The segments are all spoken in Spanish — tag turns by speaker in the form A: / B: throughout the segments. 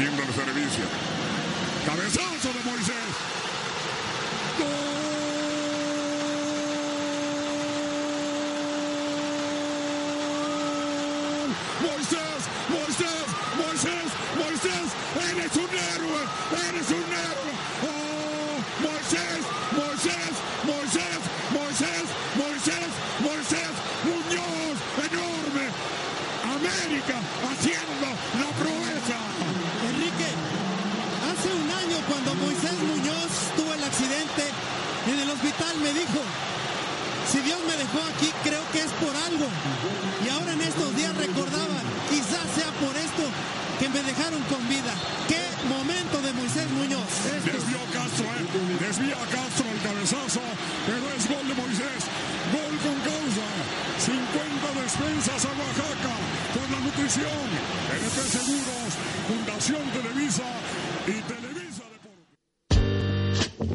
A: Metiendo el servicio. Cabezazo de Moisés. ¡Gol! Moisés, Moisés, Moisés, Moisés. Eres un héroe. Eres un héroe. ¡Oh! Moisés, Moisés, Moisés, Moisés, Moisés, Moisés, Muñoz, enorme. América haciendo la proeza.
B: Enrique, hace un año cuando Moisés Muñoz tuvo en el hospital me dijo, si Dios me dejó aquí creo que es por algo. Y ahora en estos días recordaba, quizás sea por esto que me dejaron con vida. ¡Qué momento de Moisés Muñoz!
A: Desvió Castro, ¿eh? Desvía Castro el cabezazo, pero es gol de Moisés. Gol con causa. 50 despensas a Oaxaca por la nutrición. NP Seguros, Fundación Televisa y Televisa.
C: Hola,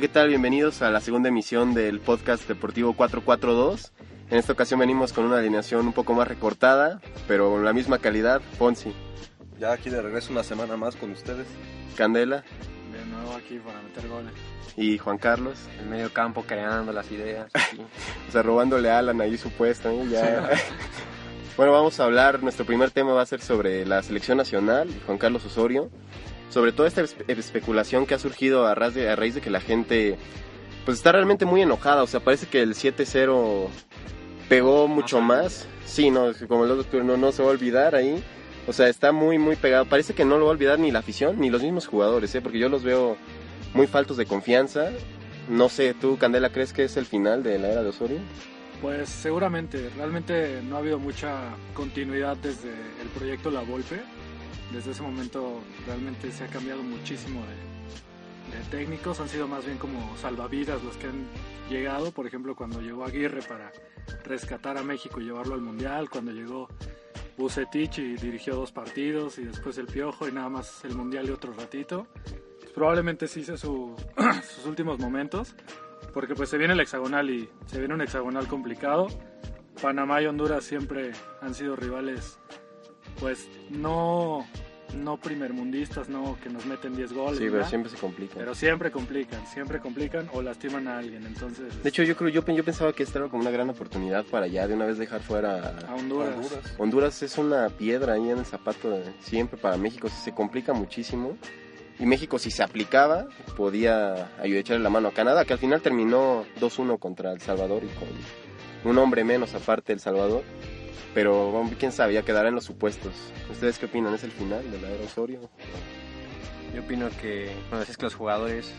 C: ¿qué tal? Bienvenidos a la segunda emisión del podcast deportivo 442. En esta ocasión venimos con una alineación un poco más recortada, pero con la misma calidad. Ponzi,
D: Ya aquí de regreso una semana más con ustedes.
C: Candela
E: De nuevo aquí para meter goles.
C: y Juan Carlos.
E: El medio campo creando las ideas.
C: O sea, robándole a Alan ahí su puesto. ¿eh? Ya. bueno, vamos a hablar, nuestro primer tema va a ser sobre la selección nacional, Juan Carlos Osorio. Sobre toda esta espe- especulación que ha surgido a, de- a raíz de que la gente pues está realmente muy enojada. O sea, parece que el 7-0 pegó mucho más. Sí, no, como el otro no, no se va a olvidar ahí. O sea, está muy, muy pegado. Parece que no lo va a olvidar ni la afición ni los mismos jugadores, ¿eh? porque yo los veo muy faltos de confianza. No sé, ¿tú, Candela, crees que es el final de la era de Osorio?
E: Pues seguramente, realmente no ha habido mucha continuidad desde el proyecto La Volpe. Desde ese momento realmente se ha cambiado muchísimo de, de técnicos, han sido más bien como salvavidas los que han llegado, por ejemplo cuando llegó Aguirre para rescatar a México y llevarlo al Mundial, cuando llegó Bucetich y dirigió dos partidos y después el Piojo y nada más el Mundial y otro ratito. Pues probablemente sí su- sus últimos momentos, porque pues se viene el hexagonal y se viene un hexagonal complicado. Panamá y Honduras siempre han sido rivales, pues no, no primermundistas, no que nos meten 10 goles.
C: Sí, pero siempre se complica.
E: pero siempre complican, siempre complican o lastiman a alguien. Entonces,
C: De hecho, yo creo, yo, yo pensaba que esta era como una gran oportunidad para ya de una vez dejar fuera
E: a Honduras.
D: Honduras.
C: Honduras es una piedra ahí en el zapato de siempre para México, se complica muchísimo. Y México si se aplicaba podía ayudar a echarle la mano a Canadá, que al final terminó 2-1 contra El Salvador y con un hombre menos aparte del Salvador. Pero quién sabe, ya quedará en los supuestos. ¿Ustedes qué opinan? ¿Es el final de la era Osorio?
F: Yo opino que, bueno, es que los jugadores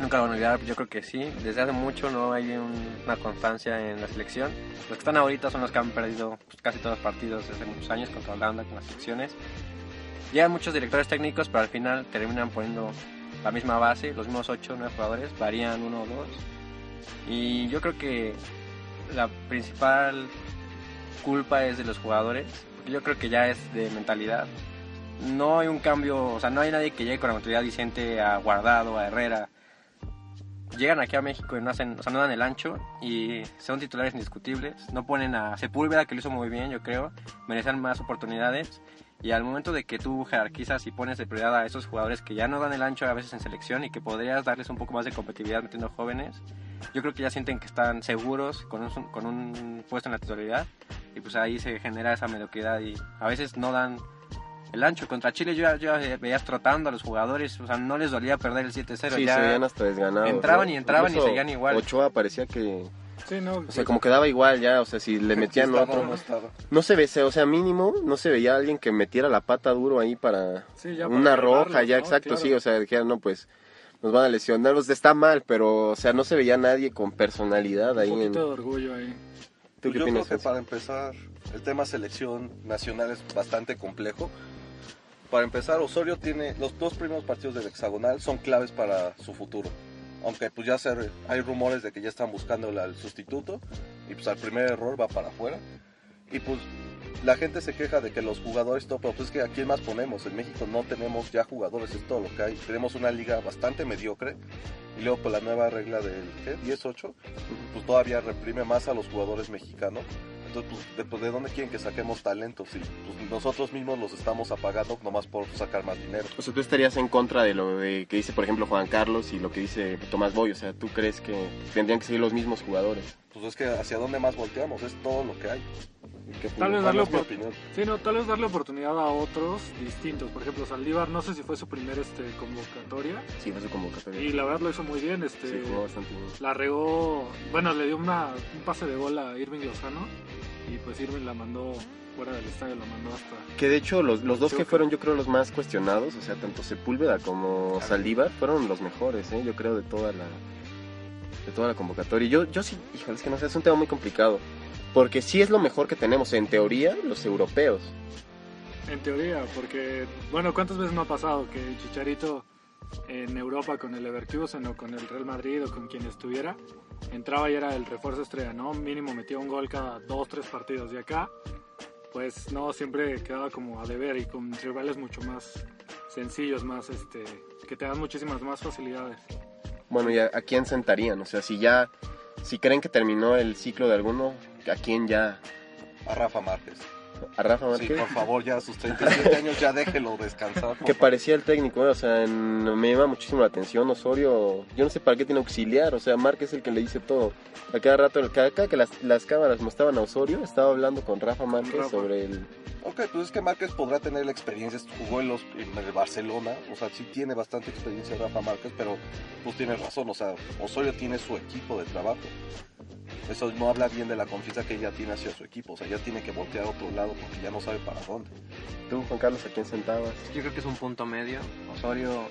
F: nunca lo van a olvidar, yo creo que sí. Desde hace mucho no hay un- una constancia en la selección. Los que están ahorita son los que han perdido pues, casi todos los partidos desde muchos años contra Holanda con las selecciones. Llegan muchos directores técnicos, pero al final terminan poniendo la misma base, los mismos 8 o 9 jugadores, varían uno o dos. Y yo creo que la principal culpa es de los jugadores, porque yo creo que ya es de mentalidad no hay un cambio, o sea, no hay nadie que llegue con la mentalidad diciente a Guardado, a Herrera. Llegan aquí a México y no hacen, o sea, no dan el ancho y son titulares indiscutibles. No ponen a Sepúlveda, que lo hizo muy bien, yo creo. Merecen más oportunidades. Y al momento de que tú jerarquizas y pones de prioridad a esos jugadores que ya no dan el ancho a veces en selección y que podrías darles un poco más de competitividad metiendo jóvenes, yo creo que ya sienten que están seguros con un, con un puesto en la titularidad y pues ahí se genera esa mediocridad y a veces no dan el ancho. Contra Chile yo ya, yo veías trotando a los jugadores, o sea, no les dolía perder el 7-0.
C: Sí,
F: ya
C: se veían hasta desganados.
F: entraban
C: ¿no?
F: y entraban y
C: Incluso
F: seguían igual.
C: Ochoa parecía que...
E: Sí, no,
C: O sea, como que daba igual ya, o sea, si le metían
D: Sí, estaba
C: otro...
D: no estaba.
C: No se ve, o sea, mínimo, no se veía alguien que metiera la pata duro ahí para
E: Sí, ya
C: una roja, ya
E: ¿no?
C: exacto,
E: Claro.
C: sí, o sea, dijeron, no, pues nos van a lesionar, pues está mal, pero, o sea, no se veía nadie con personalidad ahí
E: un
C: en...
E: poquito de orgullo ahí.
C: ¿Tú
D: Pues
C: qué
D: yo
C: opinas,
D: creo que para empezar, el tema selección nacional es bastante complejo. Para empezar, Osorio tiene los dos primeros partidos del hexagonal son claves para su futuro. Aunque pues ya se, hay rumores de que ya están buscando al sustituto y pues al primer error va para afuera. Y pues la gente se queja de que los jugadores top, pero pues es que a quién más ponemos. En México no tenemos ya jugadores, es todo lo que hay. Tenemos una liga bastante mediocre y luego con la nueva regla del ¿qué? 10-8, pues todavía reprime más a los jugadores mexicanos. Entonces, pues, de, pues, ¿de dónde quieren que saquemos talentos? Y pues, nosotros mismos los estamos apagando nomás por sacar más dinero.
C: O sea, tú estarías en contra de lo de que dice, por ejemplo, Juan Carlos y lo que dice Tomás Boy, o sea, ¿tú crees que tendrían que seguir los mismos jugadores?
D: Pues es que hacia dónde más volteamos, es todo lo que hay.
C: ¿Qué
E: Tal vez darle
D: es mi
E: opor-
D: opinión.
E: Sí, no, tal vez darle oportunidad a otros distintos. Por ejemplo, Saldívar, no sé si fue su primer este, convocatoria.
C: Sí, fue su convocatoria.
E: Y la verdad lo hizo muy bien. Este,
C: Sí, jugó bastante bien.
E: la regó, bueno, le dio una, un pase de gol a Irving Lozano. Y pues Irving la mandó fuera del estadio, la mandó hasta.
C: Que de hecho los, los dos que fueron yo creo los más cuestionados, o sea, tanto Sepúlveda como Saldívar fueron los mejores, ¿eh? yo creo de toda la de toda la convocatoria. Y yo yo sí, híjole, es que no sé, es un tema muy complicado, porque sí es lo mejor que tenemos en teoría los europeos.
E: En teoría, porque, bueno, ¿cuántas veces no ha pasado que Chicharito en Europa con el Leverkusen o con el Real Madrid o con quien estuviera, entraba y era el refuerzo estrella, ¿no? Mínimo metía un gol cada dos, tres partidos. Y acá, pues no, siempre quedaba como a deber y con rivales mucho más sencillos, más, este, que te dan muchísimas más facilidades.
C: Bueno, ¿y a, a quién sentarían? O sea, si ya si creen que terminó el ciclo de alguno, ¿a quién ya?
D: A Rafa Márquez.
C: ¿A Rafa
D: Sí,
C: Márquez?
D: por favor, ya a sus 37 años ya déjelo descansar.
C: que parecía el técnico, ¿eh? o sea, en- me llama muchísimo la atención Osorio, yo no sé para qué tiene auxiliar, o sea, Márquez es el que le dice todo. A cada rato, cada, cada que las, las cámaras mostraban a Osorio, estaba hablando con Rafa Márquez
E: Rafa.
C: sobre el...
D: Ok, pues es que Márquez podrá tener la experiencia, jugó en, los, en el Barcelona, o sea, sí tiene bastante experiencia Rafa Márquez, pero pues tienes razón, o sea, Osorio tiene su equipo de trabajo. Eso no habla bien de la confianza que ella tiene hacia su equipo, o sea, ya tiene que voltear a otro lado porque ya no sabe para dónde.
C: Tú, Juan Carlos, ¿a quién sentabas?
F: Yo creo que es un punto medio. Osorio,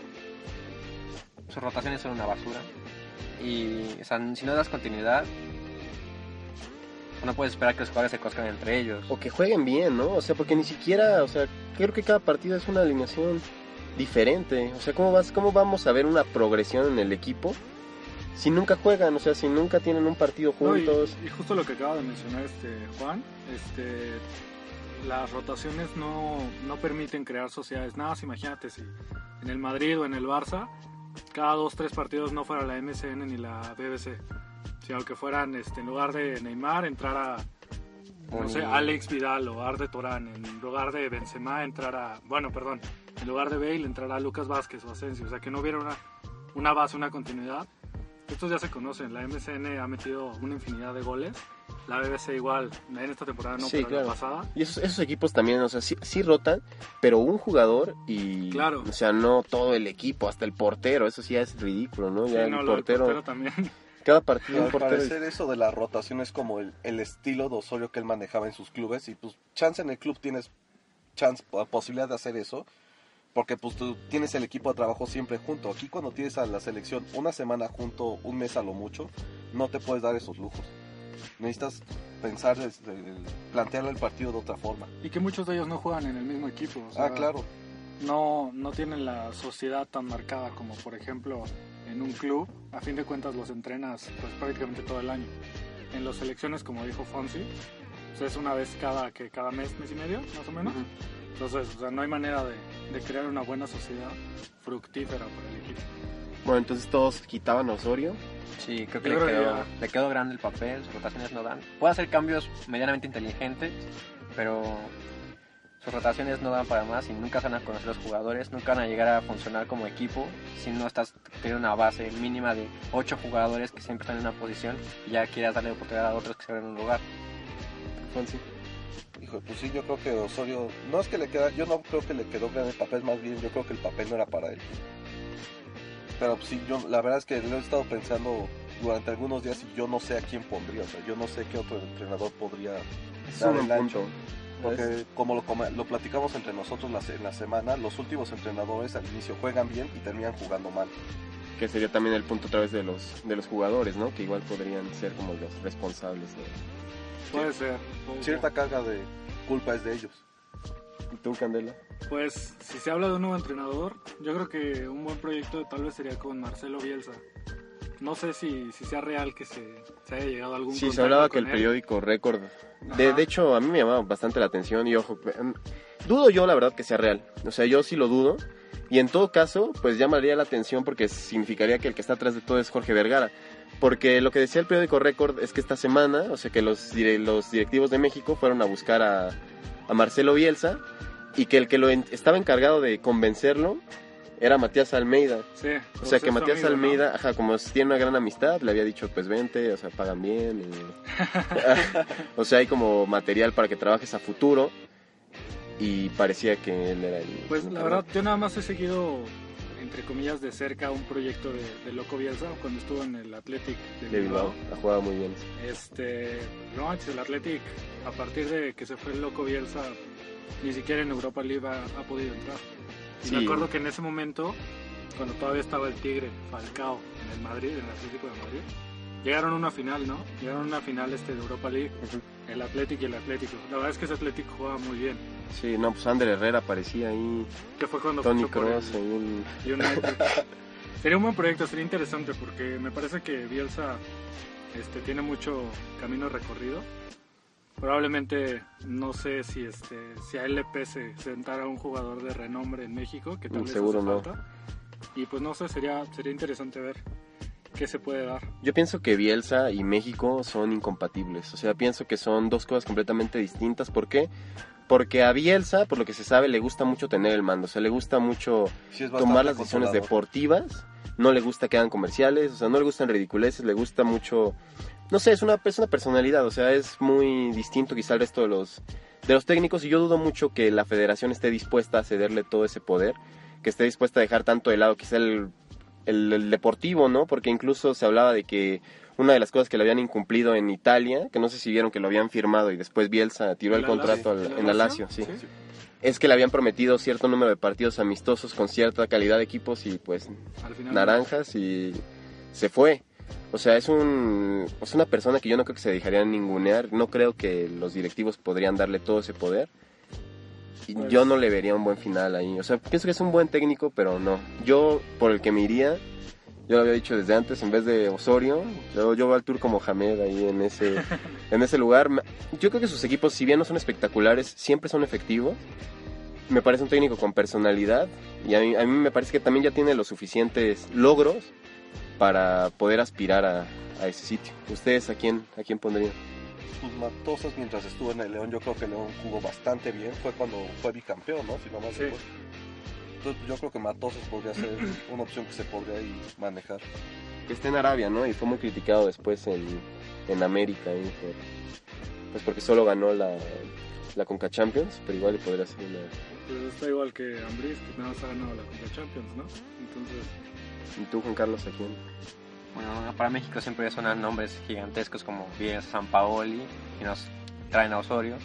F: sus rotaciones son una basura. Y o sea, si no das continuidad, no puedes esperar que los jugadores se coscan entre ellos.
C: O que jueguen bien, ¿no? O sea, porque ni siquiera, o sea, creo que cada partido es una alineación diferente. O sea, ¿cómo, vas, cómo vamos a ver una progresión en el equipo si nunca juegan? O sea, si nunca tienen un partido
E: No, y-
C: juntos.
E: y, justo lo que acaba de mencionar este Juan, este las rotaciones no, no permiten crear sociedades. Nada, más imagínate si en el Madrid o en el Barça, cada dos, tres partidos no fuera la MSN ni la BBC, sino que fueran, este, en lugar de Neymar, entrara, no sé, Alex Vidal o Arde Torán, en lugar de Benzema, entrara, bueno, perdón, en lugar de Bale, entrara Lucas Vázquez o Asensio, o sea, que no hubiera una, una base, una continuidad. Estos ya se conocen, la MSN ha metido una infinidad de goles, la BBC igual, en esta temporada no,
C: Sí,
E: pero
C: claro.
E: la pasada.
C: Y esos, esos equipos también, o sea, sí, sí rotan, pero un jugador y...
E: Claro.
C: O sea, no todo el equipo, hasta el portero, eso sí es ridículo, ¿no?
E: Sí,
C: Ya
E: no,
C: el portero,
E: portero también.
C: cada partido un
D: Al parecer eso de la rotación es como el, el estilo de Osorio que él manejaba en sus clubes y pues chance en el club tienes chance, posibilidad de hacer eso porque pues tú tienes el equipo de trabajo siempre junto. Aquí cuando tienes a la selección una semana junto, un mes a lo mucho, no te puedes dar esos lujos. Necesitas pensar, desde el- partido de otra forma.
E: Y que muchos de ellos no juegan en el mismo equipo. o sea,
D: Ah, claro.
E: no, no tienen la sociedad tan marcada como por ejemplo en un club. A fin de cuentas los entrenas pues prácticamente todo el año. En las selecciones, como dijo Fonsi, pues, es una vez cada, que cada mes, mes y medio, más o menos. Entonces, o sea, no hay manera de, de crear una buena sociedad fructífera para el equipo.
C: Bueno, entonces todos quitaban a Osorio.
F: Sí, creo que le,
E: creo
F: quedó, le quedó grande el papel, sus rotaciones no dan. Puede hacer cambios medianamente inteligentes, pero sus rotaciones no dan para más y nunca se van a conocer los jugadores, nunca van a llegar a funcionar como equipo si no estás teniendo una base mínima de 8 jugadores que siempre están en una posición y ya quieras darle oportunidad a otros que se ven en un lugar.
C: Fonsi.
D: Que, pues sí, yo creo que Osorio, no es que le queda, yo no creo que le quedó bien el papel, más bien yo creo que el papel no era para él. Pero pues, sí, yo la verdad es que lo he estado pensando durante algunos días y yo no sé a quién pondría, o sea, yo no sé qué otro entrenador podría
C: Es
D: dar el ancho. Porque como lo, lo platicamos entre nosotros la, en la semana, los últimos entrenadores al inicio juegan bien y terminan jugando mal.
C: Que sería también el punto otra vez de los, de los jugadores, ¿no? Que igual podrían ser como los responsables. de-
E: Puede ser. puede
D: Cierta
E: ser.
D: carga de culpa es de ellos.
C: ¿Y tú, Candela?
E: Pues si se habla de un nuevo entrenador, yo creo que un buen proyecto tal vez sería con Marcelo Bielsa. No sé si, si sea real que se, se haya llegado a algún
C: Sí, se hablaba que
E: con
C: el
E: él.
C: periódico Récord. De, de hecho, a mí me llamaba bastante la atención y ojo, em, dudo yo la verdad que sea real. O sea, yo sí lo dudo. Y en todo caso, pues llamaría la atención porque significaría que el que está atrás de todo es Jorge Vergara. Porque lo que decía el periódico Récord es que esta semana, o sea, que los, los directivos de México fueron a buscar a, a Marcelo Bielsa y que el que lo en- estaba encargado de convencerlo era Matías Almeida.
E: Sí,
C: O
E: pues
C: sea que Matías
E: amigo, ¿no?
C: Almeida, ajá, como tiene una gran amistad, le había dicho, pues vente, o sea, pagan bien. y- o sea, hay como material para que trabajes a futuro. Y parecía que él era el...
E: Pues la verdad, yo nada más he seguido, entre comillas, de cerca un proyecto de, de Loco Bielsa cuando estuvo en el Athletic de,
C: de Bilbao, ha jugado muy bien.
E: Este, no el Athletic, a partir de que se fue el Loco Bielsa, ni siquiera en Europa League ha, ha podido entrar. Y
C: Sí.
E: me acuerdo que en ese momento, cuando todavía estaba el Tigre, Falcao, en el Madrid, en el Atlético de Madrid, llegaron a una final, ¿no? Llegaron a una final este de Europa League, el Athletic y el Atlético. La verdad es que ese Atlético jugaba muy bien.
C: Sí, no, pues Ander Herrera aparecía ahí,
E: Que fue cuando
C: Tony Cross, ahí en-
E: sería un buen proyecto, sería interesante porque me parece que Bielsa este, tiene mucho camino recorrido. Probablemente no sé si este si a él le pese sentar a un jugador de renombre en México, que tal vez
C: seguro
E: hace
C: no.
E: falta. Y pues no sé, sería sería interesante ver qué se puede dar.
C: Yo pienso que Bielsa y México son incompatibles. O sea, pienso que son dos cosas completamente distintas. ¿Por qué? Porque a Bielsa, por lo que se sabe, le gusta mucho tener el mando. O sea, le gusta mucho
D: Sí
C: tomar las decisiones deportivas. No le gusta que hagan comerciales. O sea, no le gustan ridiculeces. Le gusta mucho... No sé, es una, es una personalidad. O sea, es muy distinto quizá al resto de los, de los técnicos. Y yo dudo mucho que la federación esté dispuesta a cederle todo ese poder. Que esté dispuesta a dejar tanto de lado quizá el, el, el deportivo, ¿no? Porque incluso se hablaba de que una de las cosas que le habían incumplido en Italia, que no sé si vieron que lo habían firmado y después Bielsa tiró el
E: ¿La
C: contrato al-
E: ¿La
C: en la
E: Lazio?
C: Sí. Es que le habían prometido cierto número de partidos amistosos con cierta calidad de equipos y pues
E: final
C: naranjas y se fue. O sea, es un es una persona que yo no creo que se dejaría ningunear, no creo que los directivos podrían darle todo ese poder. Y
E: Pues-
C: yo no le vería un buen final ahí. O sea, pienso que es un buen técnico, pero no. Yo por el que me iría, yo lo había dicho desde antes, en vez de Osorio, yo, yo veo al Turco Mohamed ahí en ese en ese lugar. Yo creo que sus equipos, si bien no son espectaculares, siempre son efectivos. Me parece un técnico con personalidad y a mí, a mí me parece que también ya tiene los suficientes logros para poder aspirar a, a ese sitio. ¿Ustedes a quién, a quién pondrían?
D: Pues Matosas mientras estuvo en el León, yo creo que León jugó bastante bien. Fue cuando fue bicampeón, ¿no? Si no mal
E: Sí.
D: Entonces yo creo que Matosas podría ser una opción que se podría ahí manejar.
C: Que está en Arabia, ¿no? Y fue muy criticado después en, en América, por- pues porque solo ganó la, la Conca Champions, pero igual le podría ser una...
E: pues está igual que Ambris, que nada más ha ganado la Copa Champions, ¿no? Entonces,
C: ¿Y tú, Juan Carlos, a quién?
F: Bueno, para México siempre sonan nombres gigantescos como Bielsa, San Paoli y nos traen a Osorio.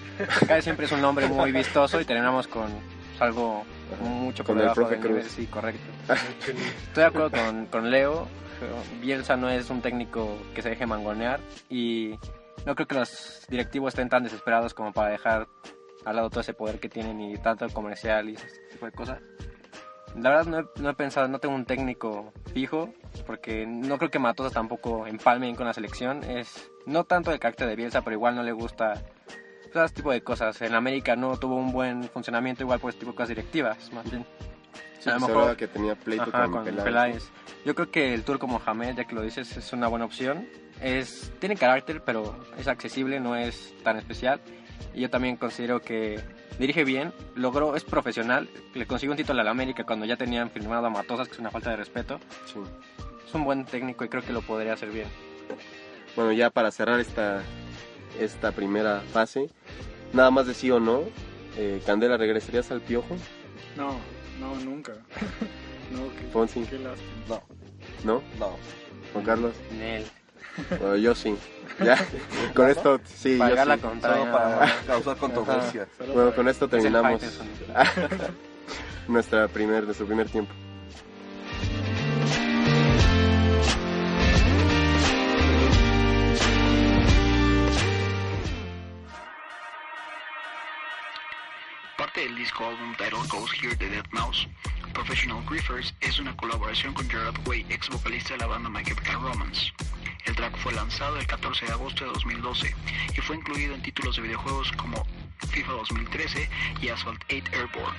F: Acá siempre es un nombre muy vistoso y terminamos con pues, algo mucho por
C: Con el
F: debajo
C: profe
F: del nivel.
C: Cruz.
F: Sí, correcto. Estoy de acuerdo con, con Leo. Bielsa no es un técnico que se deje mangonear y no creo que los directivos estén tan desesperados como para dejar al lado todo ese poder que tienen y tanto comercial y ese tipo de cosas. La verdad no he, no he pensado, no tengo un técnico fijo, porque no creo que Matosas tampoco empalme bien con la selección. Es no tanto el carácter de Bielsa, pero igual no le gusta todo ese tipo de cosas. En América no tuvo un buen funcionamiento igual por ese tipo de cosas directivas, más bien.
C: Sí,
F: A lo mejor-
C: que tenía pleito
F: Ajá,
C: con,
F: con
C: Peláez.
F: Peláez. Yo creo que el turco Mohamed, ya que lo dices, es una buena opción. Es, tiene carácter, pero es accesible, no es tan especial. Y yo también considero que dirige bien, logró, es profesional, le consiguió un título al América cuando ya tenían firmado a Matosas, que es una falta de respeto.
C: Sí.
F: Es un buen técnico y creo que lo podría hacer bien.
C: Bueno, ya para cerrar esta, esta primera fase, nada más de sí o no. Eh, Candela, ¿regresarías al piojo?
E: No, no, nunca. no, qué,
C: Fonsi.
E: qué lástima.
D: No,
C: ¿No?
D: no.
C: Juan Carlos.
F: Nel.
C: Bueno, yo sí. Ya, con esto, sí, yo
F: Pagar la
C: sí.
F: contraria.
D: Solo para causar controversia.
C: Bueno, con esto terminamos nuestra primer, nuestro primer tiempo.
G: Disco álbum Title Goes Here de Dead Mouse, Professional Griefers es una colaboración con Gerard Way, ex vocalista de la banda My Chemical Romance. El track fue lanzado el 14 de agosto de 2012 y fue incluido en títulos de videojuegos como FIFA 2013 y Asphalt 8 Airborne.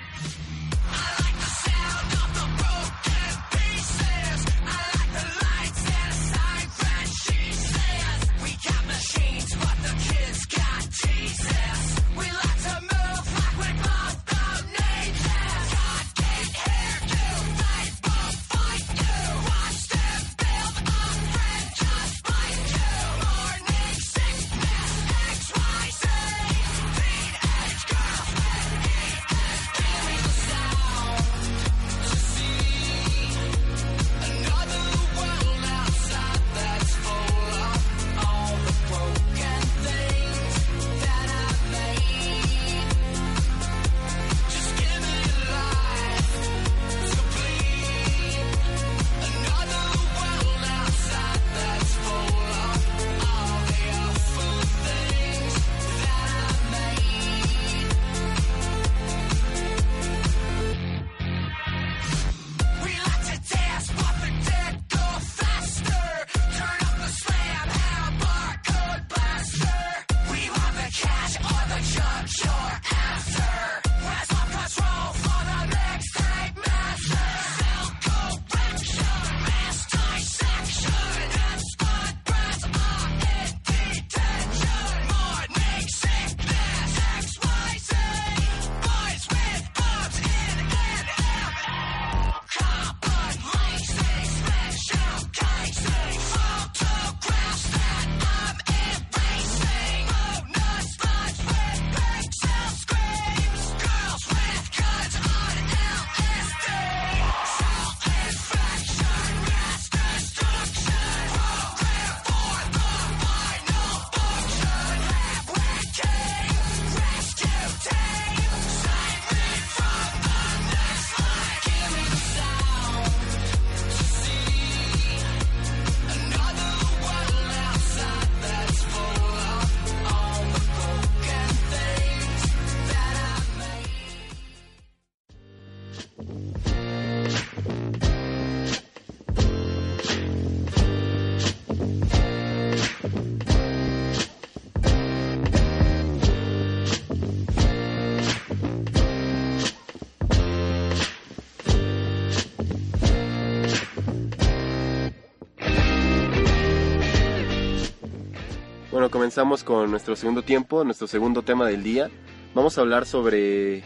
C: Comenzamos con nuestro segundo tiempo, nuestro segundo tema del día. Vamos a hablar sobre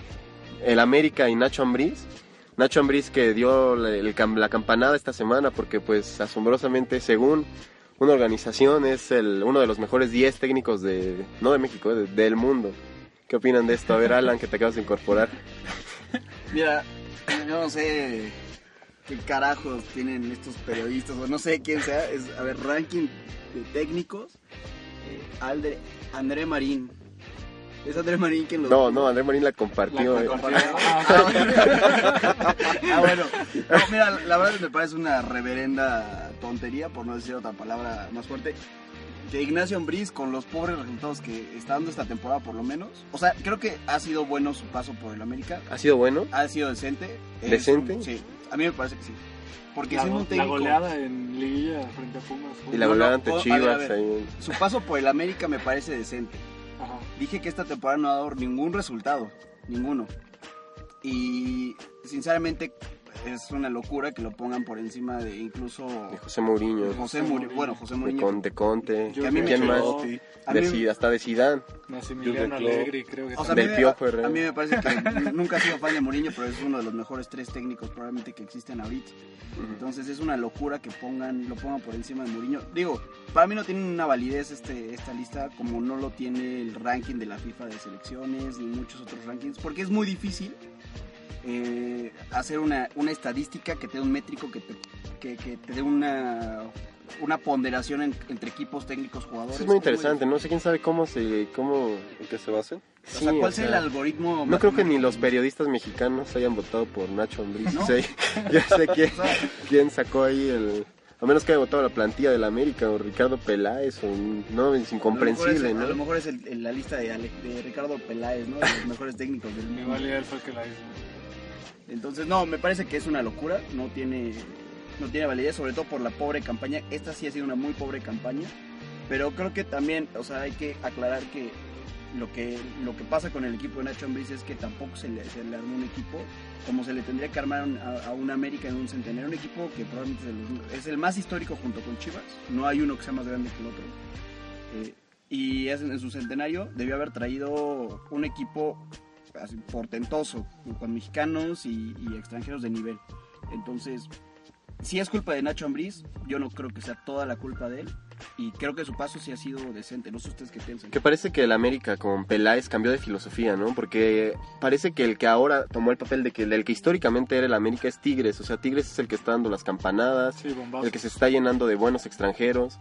C: el América y Nacho Ambriz. Nacho Ambriz que dio la, el cam- la campanada esta semana porque pues asombrosamente según una organización es el, uno de los mejores 10 técnicos de, no de México, eh, de- del mundo. ¿Qué opinan de esto? A ver, Alan, que te acabas de incorporar.
H: Mira, yo no sé qué carajos tienen estos periodistas, o no sé quién sea. Es, a ver, ranking de técnicos. Eh, André Marín. Es André Marín quien lo.
C: No, no, André Marín la compartió. eh.
H: Ah, bueno. No, mira, la verdad me parece una reverenda tontería, por no decir otra palabra más fuerte. Que Ignacio Ambriz, con los pobres resultados que está dando esta temporada, por lo menos. O sea, creo que ha sido bueno su paso por el América.
C: ¿Ha sido bueno?
H: Ha sido decente.
C: ¿Decente?
H: sí, a mí me parece que sí. Porque
E: La,
H: siendo un
E: la
H: técnico.
E: goleada en liguilla frente a Pumas. fue-
C: Y la goleada
H: no,
C: ante
H: o- a ver,
C: Chivas.
H: a ver.
C: ahí.
H: Su paso por el América me parece decente.
E: Ajá.
H: Dije que esta temporada no ha dado ningún resultado, ninguno. Y sinceramente, es una locura que lo pongan por encima de incluso
C: De José Mourinho.
H: de José Mourinho. Bueno, José
C: De
H: Mourinho.
C: Conte, Conte.
H: Que a mí me
C: ¿Quién más?
H: chocó. A
C: De
H: mí-
C: Zidane, hasta de Zidane.
E: Massimiliano. Allegri, creo que
H: O sea, a
E: también.
H: mí,
C: Del
H: me,
C: Piojo
H: a mí me parece que nunca he sido fan de Mourinho, pero es uno de los mejores tres técnicos probablemente que existen ahorita. Entonces es una locura que pongan, lo pongan por encima de Mourinho. Digo, para mí no tiene una validez este, esta lista como no lo tiene el ranking de la FIFA de selecciones ni muchos otros rankings, porque es muy difícil eh, hacer una, una estadística que te dé un métrico, que te, que, que te dé una, una ponderación en- entre equipos técnicos, jugadores.
C: Eso es muy interesante, no sé quién sabe cómo se... Cómo...
D: ¿En qué se basen?
H: O sea, ¿cuál
C: o
H: es el algoritmo?
C: No creo que ni los periodistas mexicanos hayan votado por Nacho Ambriz.
H: ¿No?
C: Sí, yo sé quién, quién sacó ahí el... A menos que haya votado la plantilla del América o Ricardo Peláez o... No, es incomprensible,
H: A lo mejor es, a lo
C: ¿no?
H: mejor es el- el- la lista de, Ale- de Ricardo Peláez, ¿no? De los mejores técnicos del mundo.
E: Y él fue el que la hizo.
H: Entonces, no, me parece que es una locura. No tiene, no tiene validez, sobre todo por la pobre campaña. Esta sí ha sido una muy pobre campaña. Pero creo que también, o sea, hay que aclarar que lo que, lo que pasa con el equipo de Nacho Ambriz es que tampoco se le, se le armó un equipo como se le tendría que armar a, a un América en un centenario. Un equipo que probablemente es, los- es el más histórico junto con Chivas. No hay uno que sea más grande que el otro. Eh, y es en su centenario debió haber traído un equipo así, portentoso, con mexicanos y, y extranjeros de nivel. Entonces, si es culpa de Nacho Ambriz, yo no creo que sea toda la culpa de él. Y creo que su paso sí ha sido decente. No sé ustedes qué piensan.
C: Que parece que el América con Peláez cambió de filosofía, ¿no? Porque parece que el que ahora tomó el papel de que del que históricamente era el América es Tigres. O sea, Tigres es el que está dando las campanadas,
E: Sí,
C: el que se está llenando de buenos extranjeros,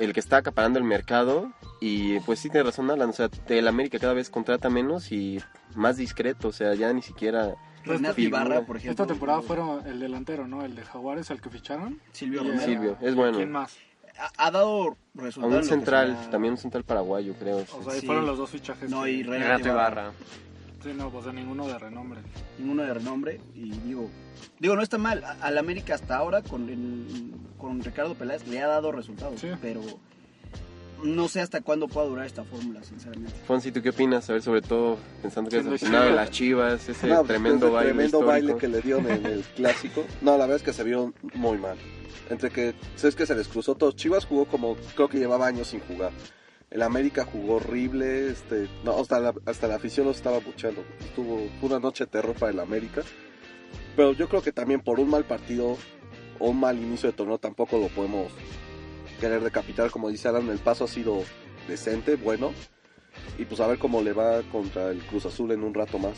C: el que está acaparando el mercado. Y pues sí tiene razón Alan, o sea, el América cada vez contrata menos y más discreto, o sea, ya ni siquiera...
H: Renato. Ibarra, por ejemplo.
E: Esta temporada fueron el delantero, ¿no? El de Jaguares, el que ficharon.
H: Silvio Romero.
C: Silvio, es bueno.
E: ¿Quién más?
H: Ha, ha dado
C: A
H: resultados.
C: un central, también un central paraguayo, creo.
E: O sea, ahí
H: Sí.
E: fueron los dos fichajes.
H: No, y Renato,
F: Renato
H: Ibarra.
F: Ibarra.
E: Sí, no, pues de ninguno de renombre.
H: ninguno de renombre y digo digo no está mal A- al América hasta ahora con el- con Ricardo Peláez le ha dado resultados
E: Sí.
H: pero no sé hasta cuándo pueda durar esta fórmula sinceramente
C: Fonsi, ¿tú qué opinas? A ver, sobre todo pensando que es aficionado de las chivas, ese
D: No,
C: tremendo baile
D: tremendo
C: histórico.
D: baile que le dieron en el clásico. No, la verdad es que se vio muy mal. Entre que, sabes que se les cruzó todo. Chivas jugó como, creo que llevaba años sin jugar. El América jugó horrible, este, no, hasta la, hasta la afición los estaba buchando. Estuvo una noche de terror para el América. Pero yo creo que también por un mal partido o un mal inicio de torneo tampoco lo podemos querer decapitar. Como dice Alan, el paso ha sido decente, bueno. Y pues a ver cómo le va contra el Cruz Azul en un rato más.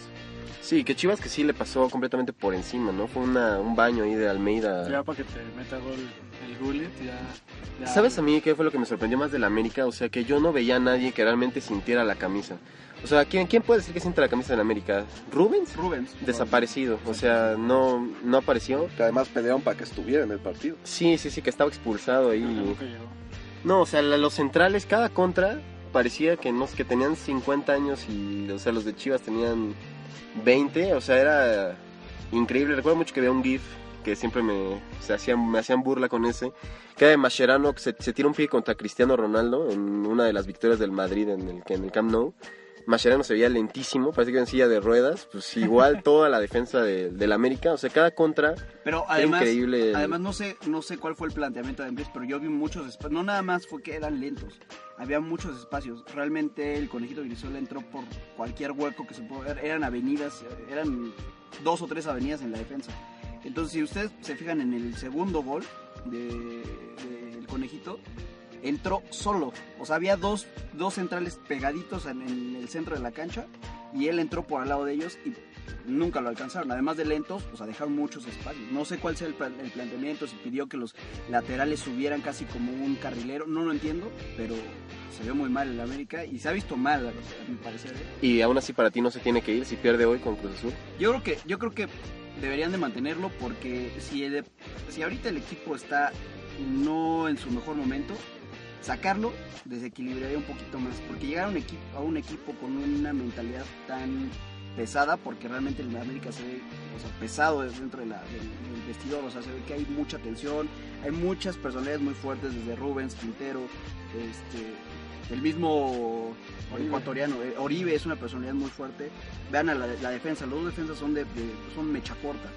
C: Sí, que Chivas que sí le pasó completamente por encima, ¿no? Fue una, un baño ahí de Almeida.
E: Ya para que te meta gol el Gullit, ya, ya-
C: ¿Sabes a mí qué fue lo que me sorprendió más del América? O sea, que yo no veía a nadie que realmente sintiera la camisa. O sea, ¿quién, quién puede decir que siente la camisa del América? ¿Rubens?
H: Rubens
C: Desaparecido. O sea, no, no apareció.
D: Que además pelearon para que estuviera en el partido.
C: Sí, sí, sí, que estaba expulsado ahí.
E: Llegó.
C: No, o sea, la- los centrales, cada contra, parecía que no que tenían 50 años y, o sea, los de Chivas tenían 20, o sea, era increíble. Recuerdo mucho que había un GIF que siempre me, se hacían, me hacían burla con ese, que de Mascherano que se, se tira un pie contra Cristiano Ronaldo en una de las victorias del Madrid en el, en el Camp Nou. Mascherano se veía lentísimo, parece que en silla de ruedas, pues igual toda la defensa de- del América, o sea, cada contra
H: pero
C: era
H: además
C: increíble.
H: además no sé no sé cuál fue el planteamiento de Ambriz pero yo vi muchos espacios no nada más fue que eran lentos había muchos espacios realmente el conejito Brizuela entró por cualquier hueco que se pudo ver eran avenidas eran dos o tres avenidas en la defensa entonces si ustedes se fijan en el segundo gol de- del conejito entró solo. O sea, había dos, dos centrales pegaditos en, en el centro de la cancha y él entró por al lado de ellos y nunca lo alcanzaron. Además de lentos, o sea, dejaron muchos espacios. No sé cuál sea el planteamiento, si pidió que los laterales subieran casi como un carrilero, no lo entiendo, pero se vio muy mal el América y se ha visto mal, a mi parecer. ¿eh?
C: Y aún así para ti no se tiene que ir si pierde hoy con Cruz Azul.
H: Yo creo que, yo creo que deberían de mantenerlo porque si, el- si ahorita el equipo está no en su mejor momento, sacarlo desequilibraría un poquito más. Porque llegar a un equipo, a un equipo con una mentalidad tan pesada, porque realmente el América se ve o sea, pesado dentro de la- del, del vestidor, o sea, se ve que hay mucha tensión, hay muchas personalidades muy fuertes, desde Rubens, Quintero, este, el mismo ecuatoriano, eh, Oribe es una personalidad muy fuerte. Vean a la, la defensa, los dos defensas son de, de- son mecha corta.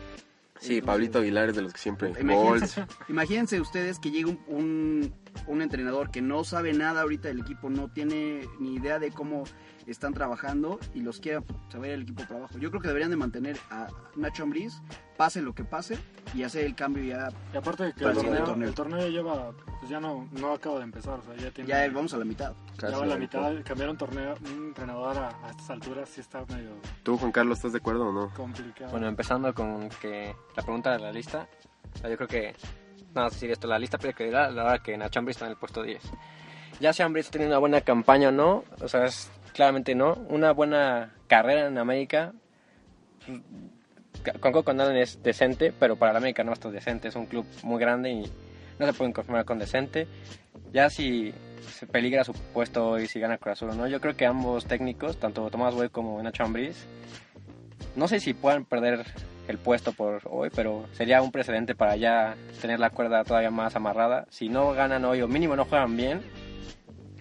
C: Sí, Pablito Aguilar es de los que siempre...
H: Imagínense, imagínense ustedes que llega un, un, un entrenador que no sabe nada ahorita del equipo, no tiene ni idea de cómo están trabajando y los quiera saber el equipo para abajo. Yo creo que deberían de mantener a Nacho Ambriz, pase lo que pase, y hacer el cambio ya.
E: Y aparte de que
H: Para
E: el torneo,
H: torneo.
E: el torneo ya lleva, pues ya no, no acaba de empezar, o sea, ya tiene...
H: Ya vamos a la mitad.
E: ya
C: Casi
E: va a la mitad, cambiar un torneo, un entrenador a, a estas alturas sí está medio
C: ¿Tú, Juan Carlos, estás de acuerdo o no?
E: complicado.
F: Bueno, empezando con que la pregunta de la lista, yo creo que, nada más decir esto, la lista previa a la hora que Nacho Ambriz está en el puesto 10. Ya si Ambriz tiene una buena campaña o no, o sea, es claramente no, una buena carrera en América, Conco con Allen es decente, pero para la América no está decente, es un club muy grande y no se pueden conformar con decente. Ya si se peligra su puesto hoy, si gana Cruz Azul no, yo creo que ambos técnicos, tanto Tomás Boy como Nacho Ambriz, no sé si puedan perder el puesto por hoy, pero sería un precedente para ya tener la cuerda todavía más amarrada. Si no ganan hoy o mínimo no juegan bien,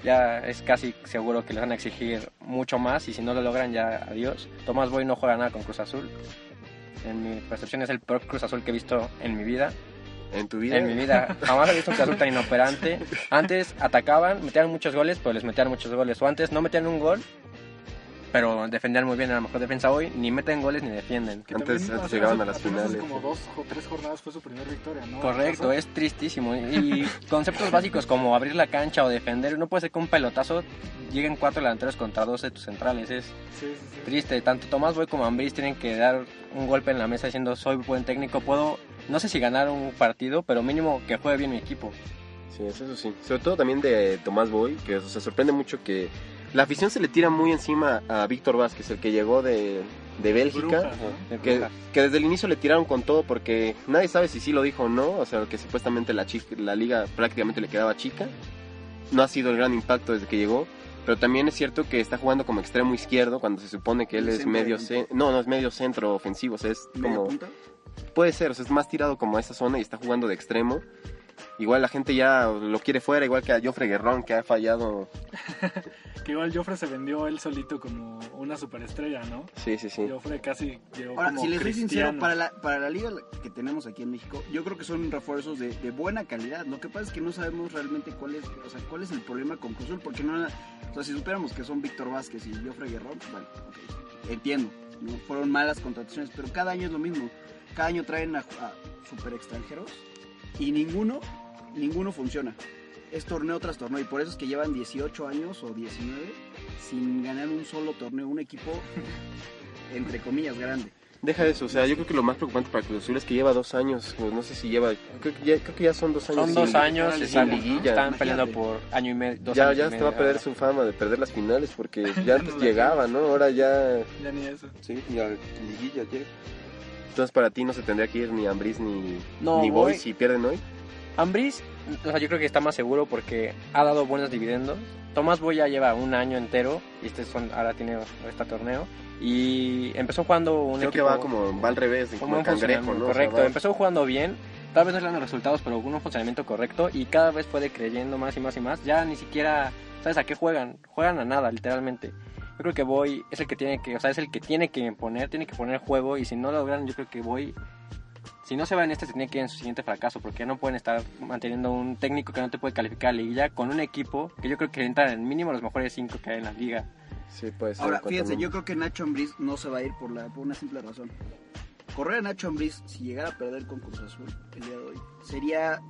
F: ya es casi seguro que les van a exigir mucho más y si no lo logran ya adiós. Tomás Boy no juega nada con Cruz Azul. En mi percepción es el peor Cruz Azul que he visto en mi vida.
C: ¿En tu vida?
F: En mi vida jamás he visto un Cruz Azul tan inoperante. Antes atacaban, metían muchos goles, pero les metían muchos goles. O antes no metían un gol, pero defendían muy bien. A lo mejor defensa hoy, ni meten goles ni defienden.
E: Que
C: Antes-
E: también
C: antes
E: hace-
C: llegaban a las finales.
E: como dos o tres jornadas fue su primera victoria, ¿no?
F: Correcto, es tristísimo. Y conceptos básicos como abrir la cancha o defender, no puede ser que un pelotazo lleguen cuatro delanteros contra dos de tus centrales. Es
E: Sí, sí, sí.
F: triste. Tanto Tomás Boy como Ambriz tienen que dar un golpe en la mesa diciendo soy buen técnico, puedo, no sé si ganar un partido, pero mínimo que juegue bien mi equipo.
C: Sí, eso, eso sí. Sobre todo también de Tomás Boy, que o sea, sorprende mucho que la afición se le tira muy encima a Víctor Vázquez, el que llegó de, de Bélgica.
F: De
C: Que, que desde el inicio le tiraron con todo porque nadie sabe si sí lo dijo o no, o sea, que supuestamente la, chica, la liga prácticamente le quedaba chica. No ha sido el gran impacto desde que llegó, pero también es cierto que está jugando como extremo izquierdo cuando se supone que él
H: ¿El
C: es
H: centro
C: medio...
H: delantero?
C: cen- no, no es medio centro ofensivo, o sea, es como...
H: punta.
C: Puede ser, o sea, es más tirado como a esa zona y está jugando de extremo. Igual la gente ya lo quiere fuera, igual que a Joffre Guerrón, que ha fallado.
E: Que igual Joffre se vendió él solito como una superestrella, ¿no?
C: Sí, sí, sí.
E: Joffre casi llegó
H: Ahora,
E: como
H: si les soy sincero, para la, para la liga que tenemos aquí en México, yo creo que son refuerzos de, de buena calidad. Lo que pasa es que no sabemos realmente cuál es, o sea, cuál es el problema con Cruz Azul, porque no, o sea, si supiéramos que son Víctor Vázquez y Joffrey Guerrón, pues, vale, ok, entiendo, ¿no? fueron malas contrataciones, pero cada año es lo mismo. Cada año traen a, a super extranjeros y ninguno, ninguno funciona. Es torneo tras torneo y por eso es que llevan 18 años o 19 sin ganar un solo torneo, un equipo entre comillas grande.
C: Deja eso, o sea, yo creo que lo más preocupante para Cruz Azul es que lleva dos años, pues, no sé si lleva, creo que ya, creo que ya son dos años.
F: Son dos
C: sin-
F: años,
C: sin
F: están,
C: liguilla.
F: están peleando por año y medio. dos
C: Ya,
F: años
C: ya se va a perder
F: ahora.
C: su fama de perder las finales porque ya antes llegaba, ¿no? Ahora ya,
E: Ya ni eso.
C: sí, ya liguilla llega. Entonces para ti no se tendría que ir ni Ambris ni,
F: No,
C: ni Boy si pierden hoy.
F: Ambris, o sea, yo creo que está más seguro porque ha dado buenos dividendos. Tomás Boy ya lleva un año entero y este son, ahora tiene este torneo. Y empezó jugando un
C: Creo que va como, va al revés, como,
F: un
C: cangrejo,
F: correcto. Empezó jugando bien, tal vez no le dan los resultados, pero con un funcionamiento correcto y cada vez puede creyendo más y más y más. Ya ni siquiera sabes a qué juegan, juegan a nada, literalmente. Yo creo que Boy es el que tiene que, o sea, es el que tiene que imponer, tiene que poner juego y si no lo logran, yo creo que Boy si no se va en este, se tiene que ir en su siguiente fracaso, porque ya no pueden estar manteniendo un técnico que no te puede calificar a liguilla con un equipo que yo creo que entran en mínimo los mejores cinco que hay en la liga.
C: Sí.
H: Ahora, fíjense, yo creo que Nacho Ambriz no se va a ir por, la, por una simple razón. Correr a Nacho Ambriz, si llegara a perder con Cruz Azul el día de hoy, sería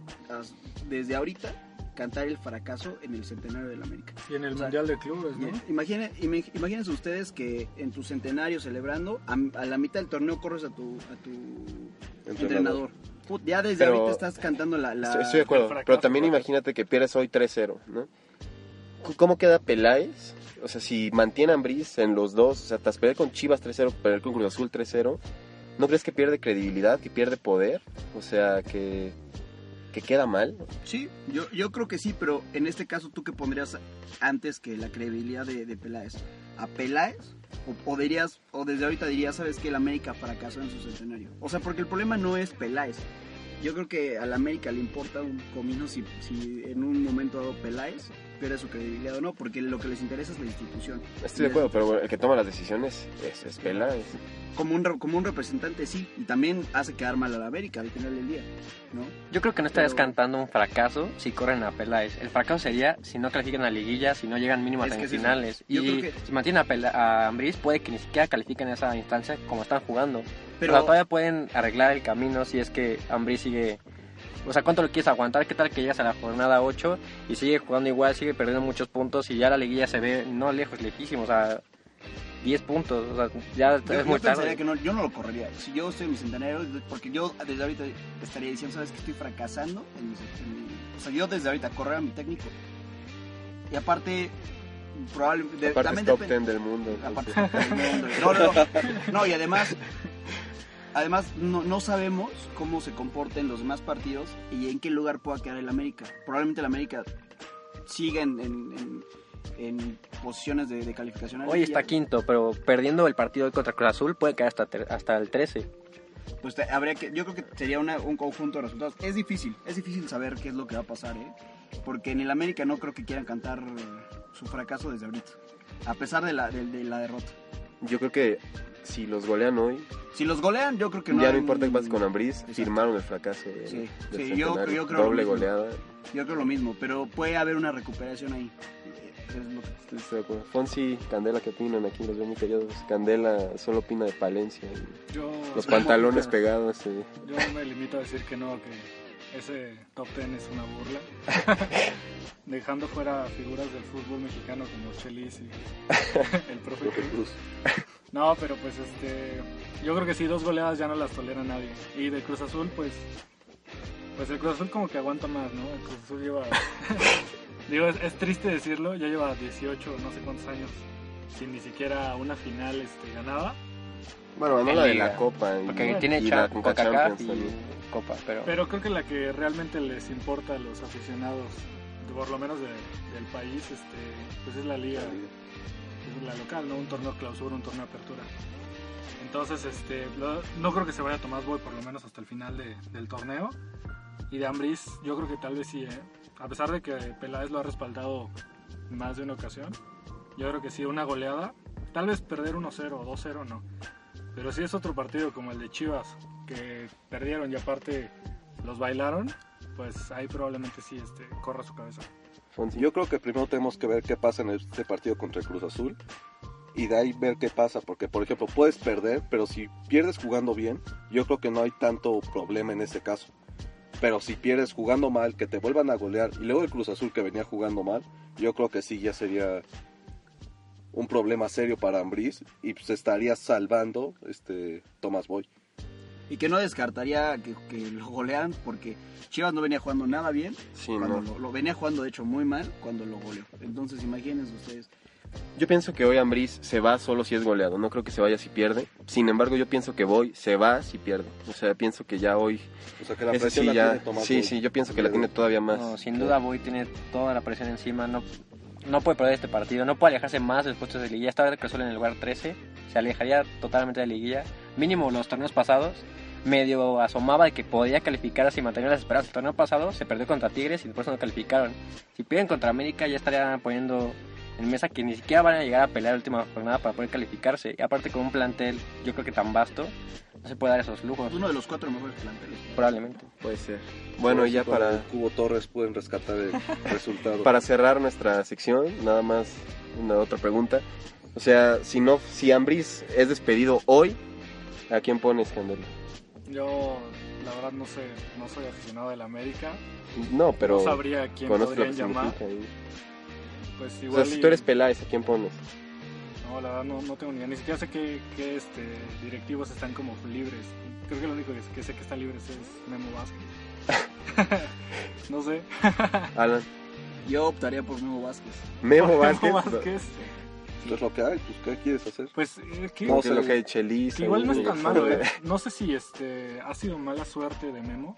H: desde ahorita cantar el fracaso en el centenario del América.
E: Y en el
H: O sea,
E: Mundial de Clubes, ¿no?
H: Imaginen, imag- imagínense ustedes que en tu centenario celebrando, a, a la mitad del torneo corres a tu, a tu entrenador. Put, ya desde
C: Pero-
H: ahorita estás cantando la... la-
C: Estoy, estoy de acuerdo,
E: fracaso,
C: pero también
E: fracaso.
C: imagínate que pierdes hoy 3-0, ¿no? ¿Cómo queda Peláez? O sea, si mantiene a Ambriz en los dos, o sea, tras perder con Chivas 3-0, perder con Cruz Azul 3-0, ¿no crees que pierde credibilidad, que pierde poder? O sea, que, que queda mal.
H: Sí, yo, yo creo que sí, pero en este caso, ¿tú qué pondrías antes que la credibilidad de, de Peláez? ¿A Peláez? O, o dirías, o desde ahorita dirías, ¿sabes que El América fracasó en su centenario. O sea, porque el problema no es Peláez. Yo creo que al América le importa un comino si, si en un momento dado Peláez pierde su credibilidad o no, porque lo que les interesa es la institución.
C: Estoy de acuerdo, pero bueno, el que toma las decisiones es, es Pela. es-
H: Como un, como un representante, sí, y también hace quedar mal a la América al final del día, ¿no?
F: Yo creo que no está
H: Pero-
F: descantando un fracaso si corren a Peláez. El fracaso sería si no califican a liguilla, si no llegan mínimo a
H: es
F: semifinales. Y
H: que-
F: si mantienen a, Pela- a Ambriz, puede que ni siquiera califiquen a esa instancia como están jugando.
H: Pero-
F: o sea, todavía pueden arreglar el camino si es que Ambriz sigue... O sea, ¿cuánto lo quieres aguantar? ¿Qué tal que llegas a la jornada 8 y sigue jugando igual, sigue perdiendo muchos puntos y ya la liguilla se ve no lejos, lejísimo, o sea, 10 puntos, o sea, ya
H: Yo,
F: es
H: yo
F: muy tarde.
H: que no, yo no lo correría. Si yo estoy en mi centenario, porque yo desde ahorita estaría diciendo, ¿sabes que estoy fracasando? En mi- en mi- o sea, yo desde ahorita correr a mi técnico. Y aparte, probablemente...
C: Aparte es top
H: depende-
C: 10 del mundo.
H: Aparte
C: entonces.
H: es top 10 del mundo. No, no, no. No, y además, además no, no sabemos cómo se comporta en los demás partidos y en qué lugar pueda quedar el América. Probablemente el América siga en, en- en- en posiciones de, de calificación.
F: Hoy está quinto, pero perdiendo el partido hoy contra Cruz Azul puede caer hasta, hasta el 13.
H: Pues te- habría que, yo creo que sería una- un conjunto de resultados. Es difícil, es difícil saber qué es lo que va a pasar, ¿eh? Porque en el América no creo que quieran cantar su fracaso desde ahorita, a pesar de la, de, de la derrota.
C: Yo creo que si los golean hoy,
H: Si los golean, yo creo que no.
C: ya
H: hay
C: no importa qué pase con Ambriz, firmaron el fracaso de,
H: Sí,
C: del
H: sí, yo- yo creo
C: Doble goleada.
H: Yo creo lo mismo, pero puede haber una recuperación ahí. Es lo que-
C: Estoy- estoy de acuerdo. Fonsi, Candela, ¿qué opinan? Aquí los veo muy callados. Candela solo opina de Palencia. y
E: Yo,
C: los pantalones pegados. eh.
E: Yo me limito a decir que no, que ese top 10 es una burla. Dejando fuera figuras del fútbol mexicano como Chelis y el profe Cruz. No, pero pues este. Yo creo que sí, dos goleadas ya no las tolera nadie. Y de Cruz Azul, pues. Pues el Cruz Azul como que aguanta más, ¿no? El Cruz Azul lleva. digo, es, es triste decirlo, ya lleva 18 no sé cuántos años sin ni siquiera una final este, ganada.
C: Bueno, ganó la de la Copa. y-
F: Porque
C: y
F: tiene
C: la Champions
F: y
C: también.
F: Copa, pero...
E: Pero creo que la que realmente les importa a los aficionados, por lo menos de- del país, este, pues es la liga, la local, ¿no? Un torneo clausura, un torneo apertura. Entonces, este, lo- no creo que se vaya a Tomás Boy por lo menos hasta el final de- del torneo. Y de Ambris, yo creo que tal vez sí, ¿eh? A pesar de que Peláez lo ha respaldado más de una ocasión, yo creo que sí, una goleada. Tal vez perder 1-0 o 2-0 no. Pero si es otro partido como el de Chivas, que perdieron y aparte los bailaron, pues ahí probablemente sí este, corra su cabeza.
D: Yo creo que primero tenemos que ver qué pasa en este partido contra el Cruz Azul y de ahí ver qué pasa, porque por ejemplo puedes perder, pero si pierdes jugando bien, yo creo que no hay tanto problema en ese caso. Pero si pierdes jugando mal, que te vuelvan a golear y luego el Cruz Azul que venía jugando mal, yo creo que sí ya sería un problema serio para Ambriz y se estaría salvando este Tomás Boy.
H: Y que no descartaría que, que lo golean porque Chivas no venía jugando nada bien.
C: Sí,
H: cuando
C: no.
H: lo, lo venía jugando, de hecho, muy mal cuando lo goleó. Entonces, imagínense ustedes.
C: Yo pienso que hoy Ambriz se va solo si es goleado. No creo que se vaya si pierde. Sin embargo, yo pienso que Boy se va si pierde. O sea, pienso que ya hoy.
D: O sea que la presión
C: sí,
D: la
C: ya,
D: tiene
C: sí, sí, yo pienso que la tiene todavía más.
F: No, sin duda Boy tiene toda la presión encima, no, no puede perder este partido, no puede alejarse más de los puestos de liguilla, está que solo en el lugar 13, se alejaría totalmente de la liguilla, mínimo los torneos pasados, medio asomaba de que podía calificar si mantenía las esperanzas, el torneo pasado se perdió contra Tigres y después no calificaron, si pierden contra América ya estarían poniendo en mesa que ni siquiera van a llegar a pelear la última jornada para poder calificarse, y aparte con un plantel yo creo que tan vasto, no se puede dar esos lujos,
H: Uno de los cuatro mejores planteles.
F: probablemente.
C: Puede ser. Bueno, y ya para,
D: Cubo Torres pueden rescatar el resultado.
C: para cerrar nuestra sección, nada más una otra pregunta. O sea, si no, si Ambriz es despedido hoy, ¿a quién pones, Candela?
E: Yo, la verdad, no sé, no soy aficionado del América,
C: No, pero
E: no sabría a quién podrían llamar. Pues
C: O
E: igual
C: sea, si tú eres Peláez, ¿a quién pones?
E: No, la verdad no, no tengo ni idea. Ni siquiera sé qué, qué, este, directivos están como libres. Creo que lo único que, sé que está libre es Memo Vázquez. no sé.
C: Alan.
H: Yo optaría por Memo Vázquez.
C: Memo Vázquez.
E: Memo Vázquez.
D: Es lo que hay, pues ¿qué quieres hacer?
E: Pues eh, que,
C: No sé lo que hay Chelis.
E: que igual no es tan malo, ¿eh? No sé si este ha sido mala suerte de Memo.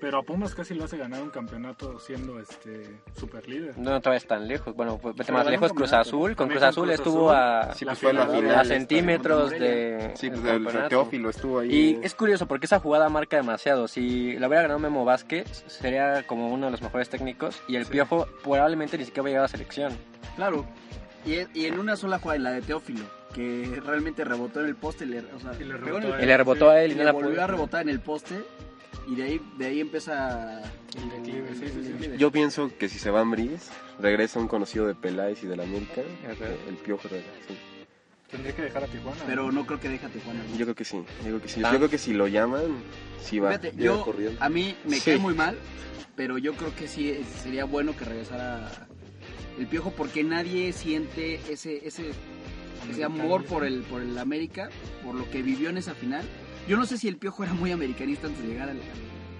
E: Pero a Pumas casi lo hace ganar un campeonato siendo este super líder.
F: No todavía es tan lejos. Bueno, pues, vete más lejos, Cruz. Azul. Con Cruz Azul
E: Cruz
F: estuvo a,
C: Sí, pues fue la
E: final,
C: final.
F: a
C: esta.
F: centímetros de.
C: Sí, pues el. Teófilo estuvo ahí.
F: Y es curioso porque esa jugada marca demasiado. Si la hubiera ganado Memo Vázquez, sería como uno de los mejores técnicos. Y el Piojo probablemente ni siquiera hubiera llegado a selección.
H: Claro. Y, y en una sola jugada, en la de Teófilo, que realmente rebotó en el poste, le, o sea,
E: Y le rebotó
H: el-
E: a
F: Y le rebotó a él
H: y
F: y no
H: le
F: la
H: volvió
F: pudo.
H: a rebotar en el poste. Y de ahí, de ahí empieza
E: El declive, sí, sí, sí.
C: Yo pienso que si se va Ambris, regresa un conocido de Peláez y del América, el Piojo Herrera, sí.
E: Tendría que dejar a Tijuana.
H: Pero no creo que deje a Tijuana.
C: Yo creo que sí, yo creo que sí.
F: Ah.
C: Yo creo que si lo llaman, sí va.
H: Fíjate, yo,
D: corriendo.
H: a mí me
C: Sí.
H: cae muy mal, pero yo creo que sí sería bueno que regresara el Piojo porque nadie siente ese ese, ese amor por el por el América, por lo que vivió en esa final. Yo no sé si el Piojo era muy americanista antes de llegar al...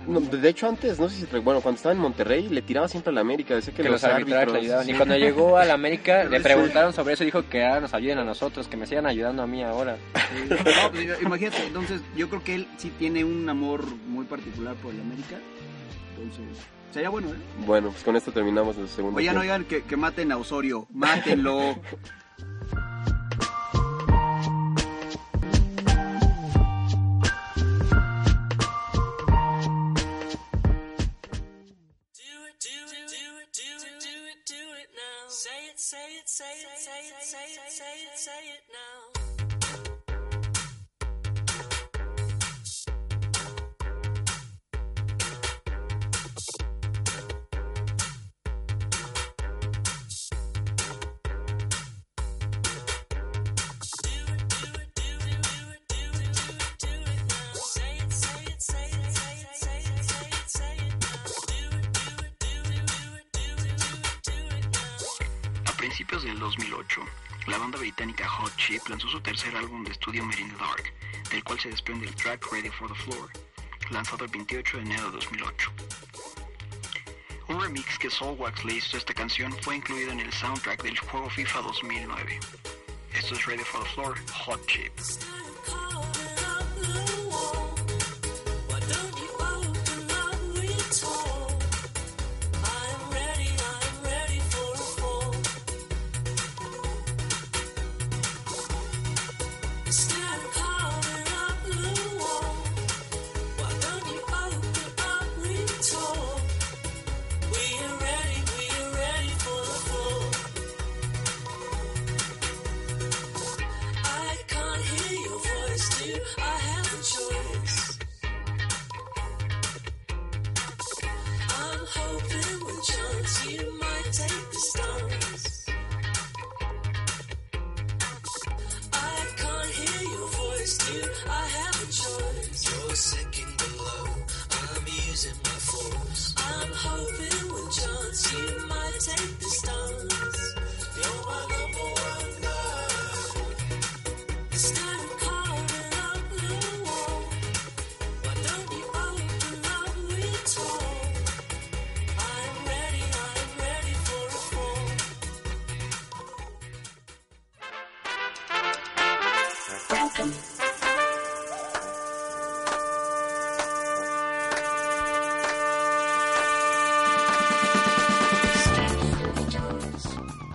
C: No, de hecho, antes, no sé si. Bueno, cuando estaba en Monterrey, le tiraba siempre a la América. Decía que,
F: Que los arbitrajes le ayudaban. Y cuando llegó a la América, le preguntaron sobre eso. Dijo que ahora nos ayuden a nosotros, que me sigan ayudando a mí ahora.
H: No, pues, imagínate, entonces yo creo que él sí tiene un amor muy particular por el América. Entonces, sería bueno, ¿eh?
C: Bueno, pues con esto terminamos el segundo.
H: Oigan,
C: tiempo.
H: oigan, que, que maten a Osorio, mátenlo.
I: se desprende el track Ready for the Floor, lanzado el 28 de enero de 2008. Un remix que Soulwax le hizo a esta canción fue incluido en el soundtrack del juego FIFA 2009. Esto es Ready for the Floor, Hot Chip.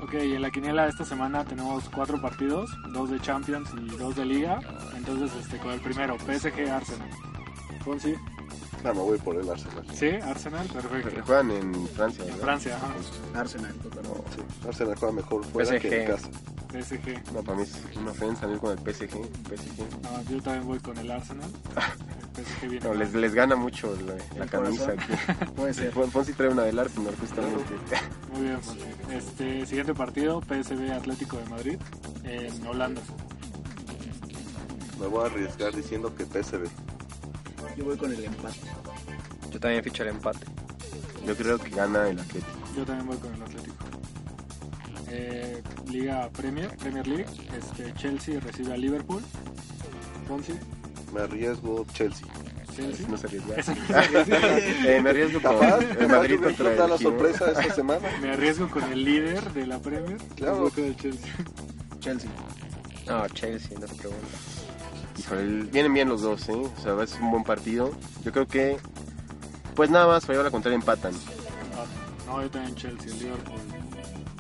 E: Ok, en la quiniela esta semana tenemos cuatro partidos, dos de Champions y dos de Liga. Entonces, este, con el primero, PSG Arsenal. Fonsi,
D: No, me voy por el Arsenal.
E: sí, Arsenal, perfecto.
C: Juegan en Francia,
E: En. Francia, ajá.
H: Arsenal, totalmente.
D: Sí, Arsenal juega mejor fuera que en
F: PSG.
D: casa.
E: PSG.
C: No, para mí es una ofensa ir con el PSG. PSG.
E: No, yo también voy con el Arsenal. El PSG viene
C: No, les, les gana mucho la, la
H: El
C: camisa.
H: Puede ser.
C: Fon- Fonsi trae una del Arsenal, justamente.
E: Muy bien, Fonsi. Este, siguiente partido, PSV Atlético de Madrid en Holanda.
D: Me voy a arriesgar diciendo que PSV.
H: Yo voy con el empate.
F: Yo también ficho el empate.
C: Yo creo que gana el Atlético.
E: Yo también voy con el Atlético. Eh, Liga Premier, Premier League, este, Chelsea recibe a Liverpool. Fonsi,
D: Me arriesgo Chelsea.
E: Chelsea.
C: No se arriesga. Eh, me arriesgo con
D: Capaz,
C: el Madrid contra
D: la sorpresa esta semana.
E: Me arriesgo con el líder de la Premier.
D: Claro.
E: Voy con el Chelsea.
H: Chelsea.
F: No, Chelsea, no se pregunta.
C: Híjole, vienen bien los dos, ¿eh? O sea, es un buen partido. Yo creo que Pues nada más, para llevar la contraria empatan.
E: No, yo también Chelsea, el Liverpool.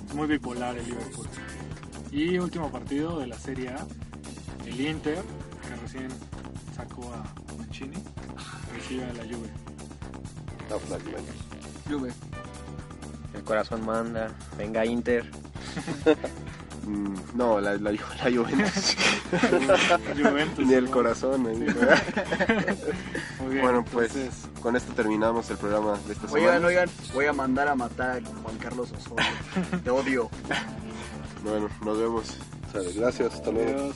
E: Es muy bipolar el Liverpool. Y último partido de la Serie A, el Inter, que recién sacó a Mancini, recibe a la Juve.
D: No, la Juventus.
H: Juve.
F: El corazón manda. Venga, Inter.
C: Mm, no, la, la, la Juventus.
E: Juventus.
C: Ni el
E: ¿no?
C: corazón.
E: Muy bien,
C: bueno, pues
E: entonces,
C: con esto terminamos el programa de esta
H: Oigan,
C: semana.
H: oigan, voy a mandar a matar a Juan Carlos Osorio. Te odio.
C: Bueno, nos vemos.
D: Gracias, hasta luego.
E: adiós.